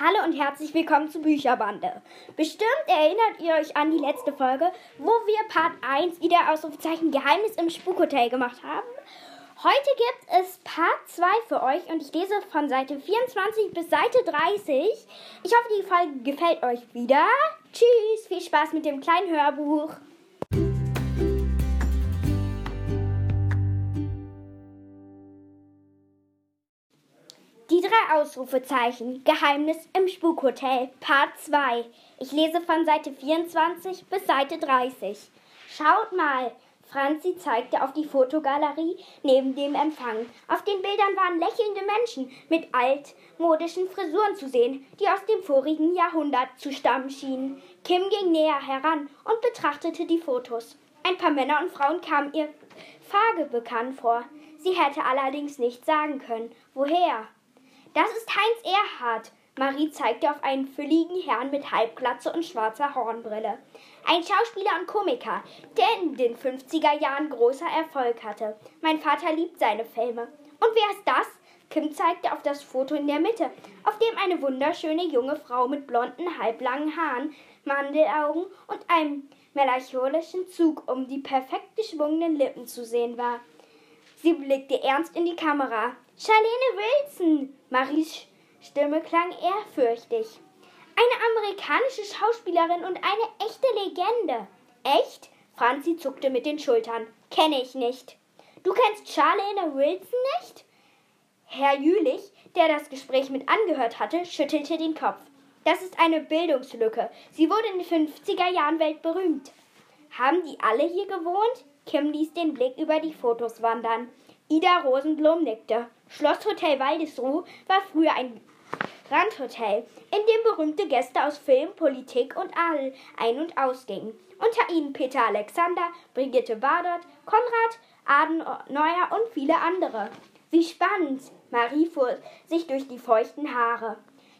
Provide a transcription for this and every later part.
Hallo und herzlich willkommen zu Bücherbande. Bestimmt erinnert ihr euch an die letzte Folge, wo wir Part 1 wieder Ausrufezeichen Geheimnis im Spukhotel gemacht haben. Heute gibt es Part 2 für euch und ich lese von Seite 24 bis Seite 30. Ich hoffe, die Folge gefällt euch wieder. Tschüss, viel Spaß mit dem kleinen Hörbuch. Drei Ausrufezeichen. Geheimnis im Spukhotel. Part 2. Ich lese von Seite 24 bis Seite 30. Schaut mal. Franzi zeigte auf die Fotogalerie neben dem Empfang. Auf den Bildern waren lächelnde Menschen mit altmodischen Frisuren zu sehen, die aus dem vorigen Jahrhundert zu stammen schienen. Kim ging näher heran und betrachtete die Fotos. Ein paar Männer und Frauen kamen ihr vage bekannt vor. Sie hätte allerdings nicht sagen können, woher. Das ist Heinz Erhard. Marie zeigte auf einen fülligen Herrn mit Halbglatze und schwarzer Hornbrille. Ein Schauspieler und Komiker, der in den 50er Jahren großer Erfolg hatte. Mein Vater liebt seine Filme. Und wer ist das? Kim zeigte auf das Foto in der Mitte, auf dem eine wunderschöne junge Frau mit blonden, halblangen Haaren, Mandelaugen und einem melancholischen Zug um die perfekt geschwungenen Lippen zu sehen war. Sie blickte ernst in die Kamera. Charlene Wilson! Maries Stimme klang ehrfürchtig. Eine amerikanische Schauspielerin und eine echte Legende. Echt? Franzi zuckte mit den Schultern. Kenne ich nicht. Du kennst Charlene Wilson nicht? Herr Jülich, der das Gespräch mit angehört hatte, schüttelte den Kopf. Das ist eine Bildungslücke. Sie wurde in den 50er Jahren weltberühmt. Haben die alle hier gewohnt? Kim ließ den Blick über die Fotos wandern. Ida Rosenblum nickte. Schlosshotel Waldesruh war früher ein Randhotel, in dem berühmte Gäste aus Film, Politik und Adel ein- und ausgingen. Unter ihnen Peter Alexander, Brigitte Bardot, Konrad Adenauer und viele andere. Wie spannend! Marie fuhr sich durch die feuchten Haare.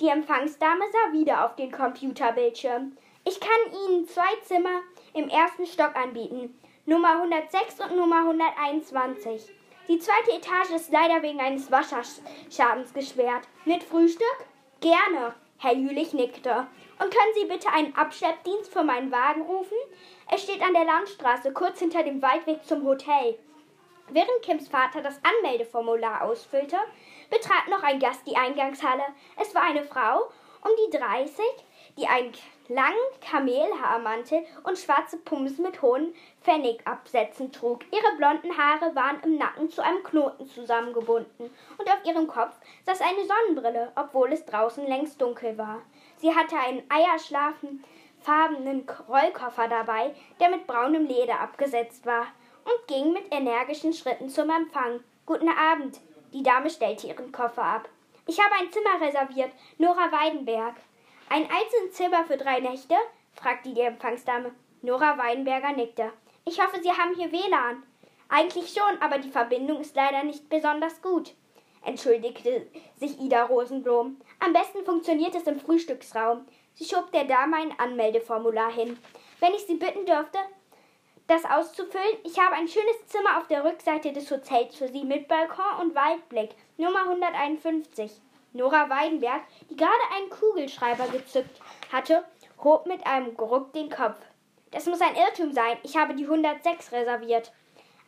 Die Empfangsdame sah wieder auf den Computerbildschirm. Ich kann Ihnen zwei Zimmer im ersten Stock anbieten. Nummer 106 und Nummer 121. Die zweite Etage ist leider wegen eines Wasserschadens gesperrt. Mit Frühstück? Gerne. Herr Jülich nickte. Und können Sie bitte einen Abschleppdienst für meinen Wagen rufen? Er steht an der Landstraße, kurz hinter dem Waldweg zum Hotel. Während Kims Vater das Anmeldeformular ausfüllte, betrat noch ein Gast die Eingangshalle. Es war eine Frau um die 30, die einen langen Kamelhaarmantel und schwarze Pumps mit hohen Pfennigabsätzen trug. Ihre blonden Haare waren im Nacken zu einem Knoten zusammengebunden und auf ihrem Kopf saß eine Sonnenbrille, obwohl es draußen längst dunkel war. Sie hatte einen eierschlafenfarbenen Rollkoffer dabei, der mit braunem Leder abgesetzt war, und ging mit energischen Schritten zum Empfang. Guten Abend. Die Dame stellte ihren Koffer ab. Ich habe ein Zimmer reserviert. Nora Weidenberg. Ein Einzelzimmer für drei Nächte? fragte die Empfangsdame. Nora Weinberger nickte. Ich hoffe, Sie haben hier WLAN. Eigentlich schon, aber die Verbindung ist leider nicht besonders gut, entschuldigte sich Ida Rosenblum. Am besten funktioniert es im Frühstücksraum. Sie schob der Dame ein Anmeldeformular hin. Wenn ich Sie bitten dürfte, das auszufüllen, ich habe ein schönes Zimmer auf der Rückseite des Hotels für Sie mit Balkon und Waldblick, Nummer 151. Nora Weidenberg, die gerade einen Kugelschreiber gezückt hatte, hob mit einem Geruck den Kopf. Das muss ein Irrtum sein. Ich habe die 106 reserviert.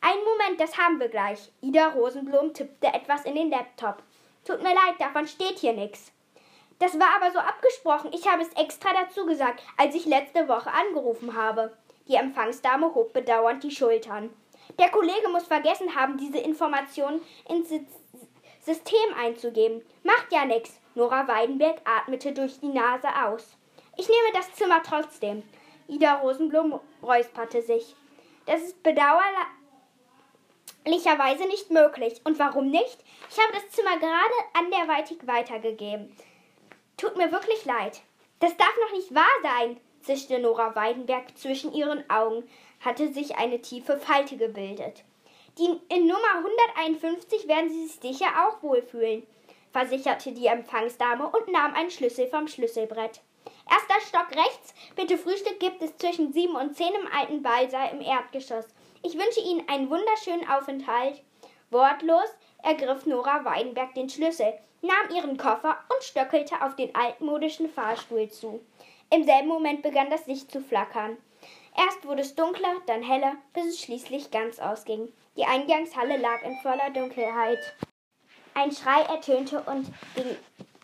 Einen Moment, das haben wir gleich. Ida Rosenblum tippte etwas in den Laptop. Tut mir leid, davon steht hier nichts. Das war aber so abgesprochen. Ich habe es extra dazu gesagt, als ich letzte Woche angerufen habe. Die Empfangsdame hob bedauernd die Schultern. Der Kollege muss vergessen haben, diese Informationen ins System einzugeben. Macht ja nichts. Nora Weidenberg atmete durch die Nase aus. Ich nehme das Zimmer trotzdem. Ida Rosenblum räusperte sich. Das ist bedauerlicherweise nicht möglich. Und warum nicht? Ich habe das Zimmer gerade anderweitig weitergegeben. Tut mir wirklich leid. Das darf noch nicht wahr sein, zischte Nora Weidenberg. Zwischen ihren Augen hatte sich eine tiefe Falte gebildet. Die, in Nummer 151 werden Sie sich sicher auch wohlfühlen, versicherte die Empfangsdame und nahm einen Schlüssel vom Schlüsselbrett. Erster Stock rechts. Bitte Frühstück gibt es zwischen sieben und zehn im alten Ballsaal im Erdgeschoss. Ich wünsche Ihnen einen wunderschönen Aufenthalt. Wortlos ergriff Nora Weidenberg den Schlüssel, nahm ihren Koffer und stöckelte auf den altmodischen Fahrstuhl zu. Im selben Moment begann das Licht zu flackern. Erst wurde es dunkler, dann heller, bis es schließlich ganz ausging. Die Eingangshalle lag in voller Dunkelheit. Ein Schrei ertönte und ging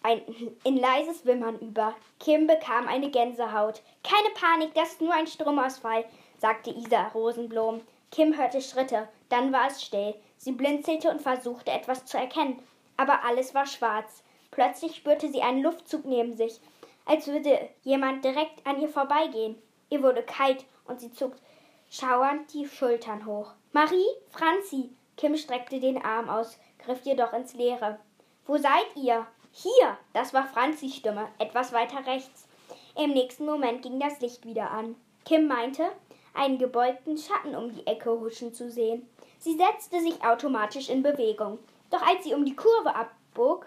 ein, in leises Wimmern über. Kim bekam eine Gänsehaut. Keine Panik, das ist nur ein Stromausfall, sagte Isa Rosenblom. Kim hörte Schritte, dann war es still. Sie blinzelte und versuchte etwas zu erkennen, aber alles war schwarz. Plötzlich spürte sie einen Luftzug neben sich, als würde jemand direkt an ihr vorbeigehen. Ihr wurde kalt und sie zog schauernd die Schultern hoch. Marie, Franzi! Kim streckte den Arm aus, griff jedoch ins Leere. Wo seid ihr? Hier! Das war Franzis Stimme, etwas weiter rechts. Im nächsten Moment ging das Licht wieder an. Kim meinte, einen gebeugten Schatten um die Ecke huschen zu sehen. Sie setzte sich automatisch in Bewegung. Doch als sie um die Kurve abbog,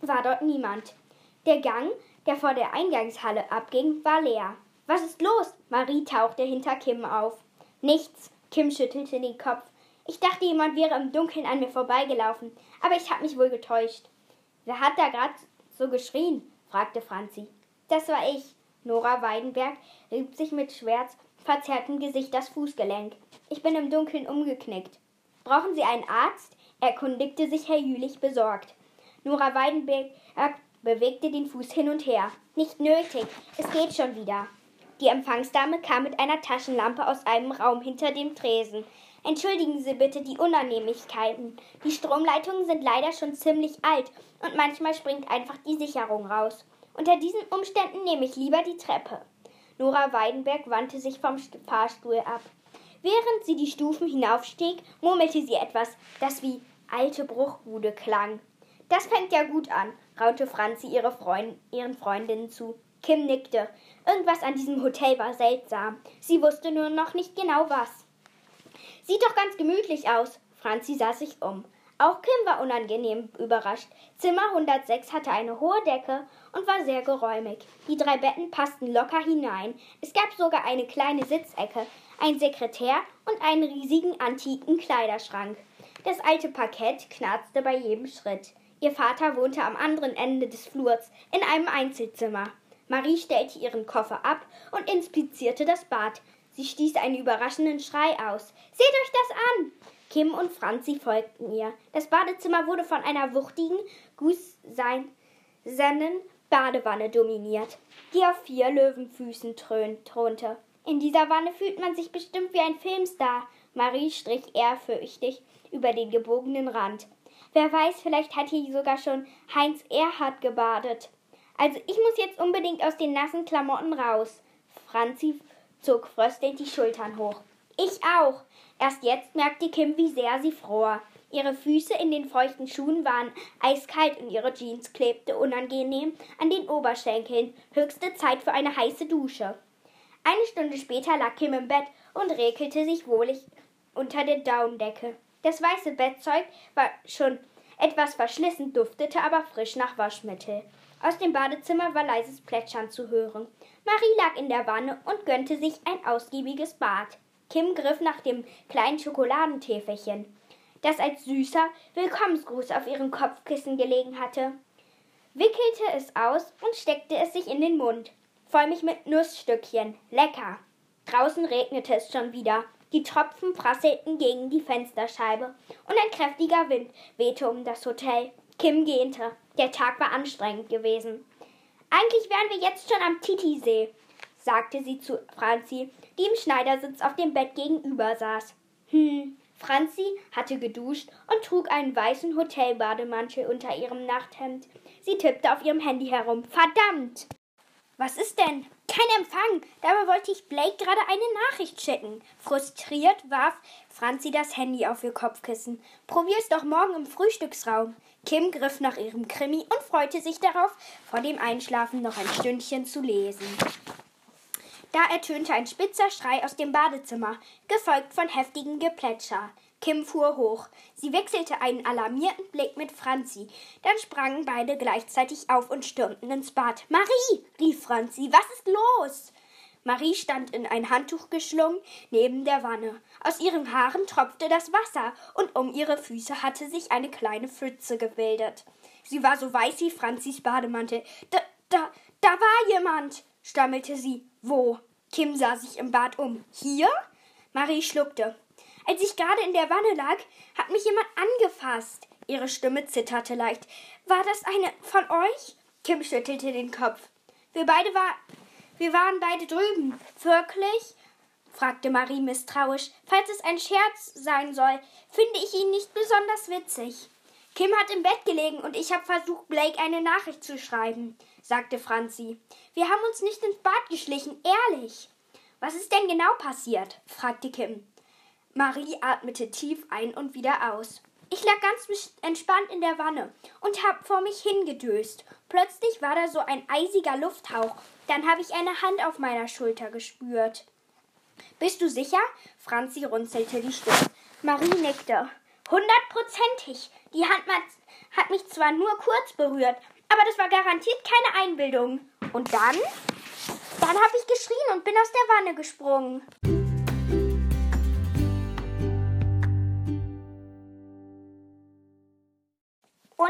war dort niemand. Der Gang, der vor der Eingangshalle abging, war leer. Was ist los? Marie tauchte hinter Kim auf. Nichts. Kim schüttelte den Kopf. Ich dachte, jemand wäre im Dunkeln an mir vorbeigelaufen, aber ich habe mich wohl getäuscht. Wer hat da gerade so geschrien? fragte Franzi. Das war ich. Nora Weidenberg rieb sich mit Schwert verzerrtem Gesicht das Fußgelenk. Ich bin im Dunkeln umgeknickt. Brauchen Sie einen Arzt? erkundigte sich Herr Jülich besorgt. Nora Weidenberg bewegte den Fuß hin und her. Nicht nötig, es geht schon wieder. Die Empfangsdame kam mit einer Taschenlampe aus einem Raum hinter dem Tresen. Entschuldigen Sie bitte die Unannehmlichkeiten. Die Stromleitungen sind leider schon ziemlich alt und manchmal springt einfach die Sicherung raus. Unter diesen Umständen nehme ich lieber die Treppe. Nora Weidenberg wandte sich vom Fahrstuhl ab. Während sie die Stufen hinaufstieg, murmelte sie etwas, das wie alte Bruchbude klang. Das fängt ja gut an, raunte Franzi ihre Freund ihren Freundinnen zu. Kim nickte. Irgendwas an diesem Hotel war seltsam. Sie wusste nur noch nicht genau was. Sieht doch ganz gemütlich aus. Franzi sah sich um. Auch Kim war unangenehm überrascht. Zimmer 106 hatte eine hohe Decke und war sehr geräumig. Die drei Betten passten locker hinein. Es gab sogar eine kleine Sitzecke, ein Sekretär und einen riesigen antiken Kleiderschrank. Das alte Parkett knarzte bei jedem Schritt. Ihr Vater wohnte am anderen Ende des Flurs in einem Einzelzimmer. Marie stellte ihren Koffer ab und inspizierte das Bad. Sie stieß einen überraschenden Schrei aus. Seht euch das an! Kim und Franzi folgten ihr. Das Badezimmer wurde von einer wuchtigen, gusseisernen Badewanne dominiert, die auf vier Löwenfüßen thronte. In dieser Wanne fühlt man sich bestimmt wie ein Filmstar. Marie strich ehrfürchtig über den gebogenen Rand. Wer weiß, vielleicht hat hier sogar schon Heinz Erhard gebadet. Also ich muss jetzt unbedingt aus den nassen Klamotten raus. Franzi zog fröstelnd die Schultern hoch. Ich auch. Erst jetzt merkte Kim, wie sehr sie fror. Ihre Füße in den feuchten Schuhen waren eiskalt und ihre Jeans klebte unangenehm an den Oberschenkeln. Höchste Zeit für eine heiße Dusche. Eine Stunde später lag Kim im Bett und regelte sich wohlig unter der Daunendecke. Das weiße Bettzeug war schon etwas verschlissen, duftete aber frisch nach Waschmittel. Aus dem Badezimmer war leises Plätschern zu hören. Marie lag in der Wanne und gönnte sich ein ausgiebiges Bad. Kim griff nach dem kleinen Schokoladentäfelchen, das als süßer Willkommensgruß auf ihrem Kopfkissen gelegen hatte, wickelte es aus und steckte es sich in den Mund. Voll mich mit Nussstückchen. Lecker. Draußen regnete es schon wieder. Die Tropfen prasselten gegen die Fensterscheibe und ein kräftiger Wind wehte um das Hotel. Kim gähnte. Der Tag war anstrengend gewesen. Eigentlich wären wir jetzt schon am Titisee, sagte sie zu Franzi, die im Schneidersitz auf dem Bett gegenüber saß. Hm, Franzi hatte geduscht und trug einen weißen Hotelbademantel unter ihrem Nachthemd. Sie tippte auf ihrem Handy herum. Verdammt! Was ist denn? Kein Empfang. Dabei wollte ich Blake gerade eine Nachricht schicken. Frustriert warf Franzi das Handy auf ihr Kopfkissen. Probier's doch morgen im Frühstücksraum. Kim griff nach ihrem Krimi und freute sich darauf, vor dem Einschlafen noch ein Stündchen zu lesen. Da ertönte ein spitzer Schrei aus dem Badezimmer, gefolgt von heftigem Geplätscher. Kim fuhr hoch. Sie wechselte einen alarmierten Blick mit Franzi. Dann sprangen beide gleichzeitig auf und stürmten ins Bad. Marie, rief Franzi, was ist los? Marie stand in ein Handtuch geschlungen neben der Wanne. Aus ihren Haaren tropfte das Wasser und um ihre Füße hatte sich eine kleine Pfütze gebildet. Sie war so weiß wie Franzis Bademantel. Da, da, da war jemand, stammelte sie. Wo? Kim sah sich im Bad um. Hier? Marie schluckte. Als ich gerade in der Wanne lag, hat mich jemand angefasst. Ihre Stimme zitterte leicht. War das eine von euch? Kim schüttelte den Kopf. Wir beide war, wir waren beide drüben. Wirklich? fragte Marie misstrauisch. Falls es ein Scherz sein soll, finde ich ihn nicht besonders witzig. Kim hat im Bett gelegen und ich habe versucht, Blake eine Nachricht zu schreiben, sagte Franzi. Wir haben uns nicht ins Bad geschlichen, ehrlich. Was ist denn genau passiert? fragte Kim. Marie atmete tief ein und wieder aus. Ich lag ganz entspannt in der Wanne und hab vor mich hingedöst. Plötzlich war da so ein eisiger Lufthauch. Dann habe ich eine Hand auf meiner Schulter gespürt. Bist du sicher? Franzi runzelte die Stirn. Marie nickte. Hundertprozentig. Die Hand hat mich zwar nur kurz berührt, aber das war garantiert keine Einbildung. Und dann? Dann habe ich geschrien und bin aus der Wanne gesprungen.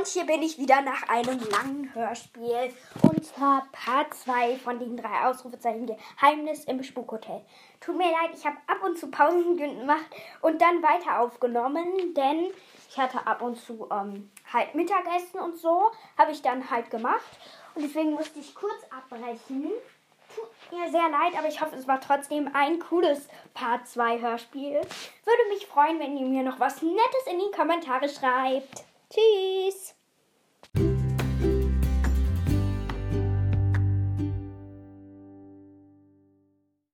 Und hier bin ich wieder nach einem langen Hörspiel. Und zwar Part 2 von den drei Ausrufezeichen Geheimnis im Spukhotel. Tut mir leid, ich habe ab und zu Pausen gemacht und dann weiter aufgenommen, denn ich hatte ab und zu ähm, halt Mittagessen und so. Habe ich dann halt gemacht. Und deswegen musste ich kurz abbrechen. Tut mir sehr leid, aber ich hoffe, es war trotzdem ein cooles Part 2 Hörspiel. Würde mich freuen, wenn ihr mir noch was Nettes in die Kommentare schreibt. Tschüss.